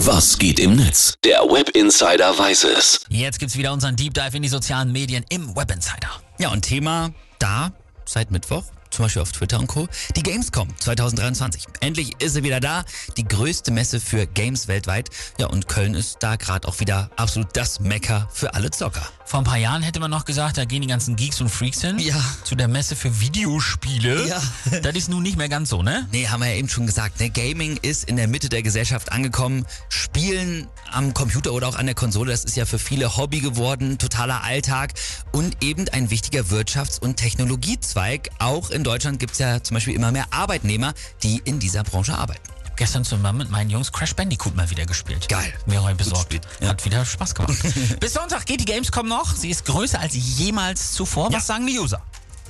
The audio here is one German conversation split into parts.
Was geht im Netz? Der Web Insider weiß es. Jetzt gibt's wieder unseren Deep Dive in die sozialen Medien im Web Insider. Ja, und Thema da seit Mittwoch, zum Beispiel auf Twitter und Co. Die Gamescom 2023. Endlich ist sie wieder da. Die größte Messe für Games weltweit. Ja, und Köln ist da gerade auch wieder absolut das Mecker für alle Zocker. Vor ein paar Jahren hätte man noch gesagt, da gehen die ganzen Geeks und Freaks hin. Ja. Zu der Messe für Videospiele. Ja. Das ist nun nicht mehr ganz so, ne? Nee, haben wir ja eben schon gesagt. Ne? Gaming ist in der Mitte der Gesellschaft angekommen. Spielen am Computer oder auch an der Konsole, das ist ja für viele Hobby geworden, totaler Alltag und eben ein wichtiger Wirtschafts- und Technologiezweig. Auch in Deutschland gibt's ja zum Beispiel immer mehr Arbeitnehmer, die in dieser Branche arbeiten. Gestern zusammen mit meinen Jungs Crash Bandicoot mal wieder gespielt. Geil. Mir heute besorgt. Ja. Hat wieder Spaß gemacht. Bis Sonntag geht die Gamescom noch. Sie ist größer als jemals zuvor. Was Ja. sagen die User?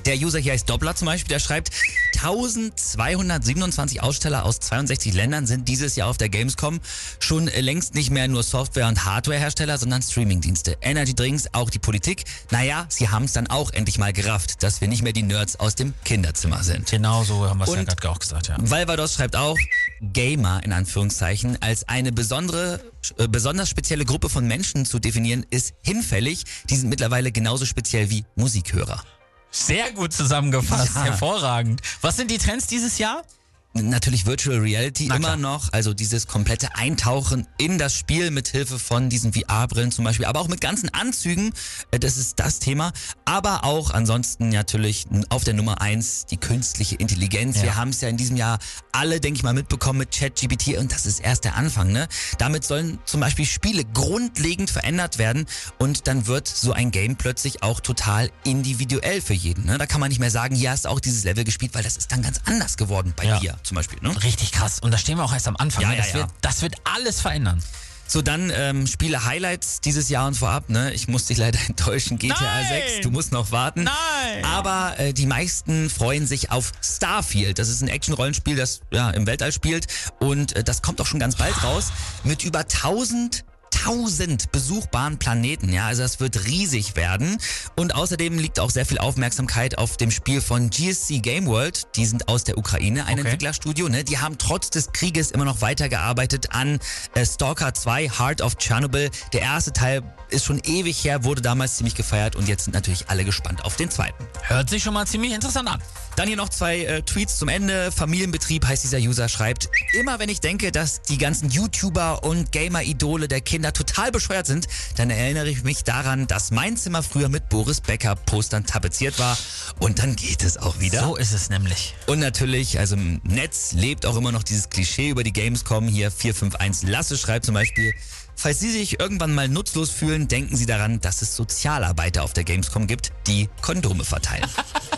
Der User hier heißt Doppler zum Beispiel, der schreibt, 1227 Aussteller aus 62 Ländern sind dieses Jahr auf der Gamescom. Schon längst nicht mehr nur Software- und Hardwarehersteller, sondern Streamingdienste. Energy Drinks, auch die Politik. Naja, sie haben es dann auch endlich mal gerafft, dass wir nicht mehr die Nerds aus dem Kinderzimmer sind. Genau so haben wir es ja gerade auch gesagt, ja. Valvados schreibt auch, Gamer in Anführungszeichen als eine besondere, äh, besonders spezielle Gruppe von Menschen zu definieren, ist hinfällig. Die sind mittlerweile genauso speziell wie Musikhörer. Sehr gut zusammengefasst. Ja. Hervorragend. Was sind die Trends dieses Jahr? Natürlich Virtual Reality Na immer klar. noch, also dieses komplette Eintauchen in das Spiel mit Hilfe von diesen VR-Brillen zum Beispiel, aber auch mit ganzen Anzügen, äh, das ist das Thema. Aber auch ansonsten natürlich auf der Nummer eins die künstliche Intelligenz. Ja. Wir haben es ja in diesem Jahr alle, denke ich mal, mitbekommen mit ChatGPT und das ist erst der Anfang. Ne? Damit sollen zum Beispiel Spiele grundlegend verändert werden und dann wird so ein Game plötzlich auch total individuell für jeden. Ne? Da kann man nicht mehr sagen, hier hast du auch dieses Level gespielt, weil das ist dann ganz anders geworden bei Ja. dir zum Beispiel. Ne? Richtig krass. Und da stehen wir auch erst am Anfang. Ja, ne? das, ja. Wird, das wird alles verändern. So, dann ähm, Spiele Highlights dieses Jahr und vorab. Ne? Ich muss dich leider enttäuschen. GTA Nein! 6, du musst noch warten. Nein! Aber äh, die meisten freuen sich auf Starfield. Das ist ein Action-Rollenspiel, das ja, im Weltall spielt. Und äh, das kommt auch schon ganz bald raus. Mit über 1000 1000 besuchbaren Planeten, ja, also das wird riesig werden. Und außerdem liegt auch sehr viel Aufmerksamkeit auf dem Spiel von GSC Game World. Die sind aus der Ukraine, ein Okay. Entwicklerstudio, ne? Die haben trotz des Krieges immer noch weitergearbeitet an äh, Stalker 2, Heart of Chernobyl. Der erste Teil ist schon ewig her, wurde damals ziemlich gefeiert und jetzt sind natürlich alle gespannt auf den zweiten. Hört sich schon mal ziemlich interessant an. Dann hier noch zwei äh, Tweets zum Ende. Familienbetrieb heißt dieser User, schreibt, immer wenn ich denke, dass die ganzen YouTuber und Gamer-Idole der Kinder total bescheuert sind, dann erinnere ich mich daran, dass mein Zimmer früher mit Boris Becker Postern tapeziert war und dann geht es auch wieder. So ist es nämlich. Und natürlich, also im Netz lebt auch immer noch dieses Klischee über die Gamescom. Hier 451 Lasse schreibt zum Beispiel, falls Sie sich irgendwann mal nutzlos fühlen, denken Sie daran, dass es Sozialarbeiter auf der Gamescom gibt, die Kondome verteilen.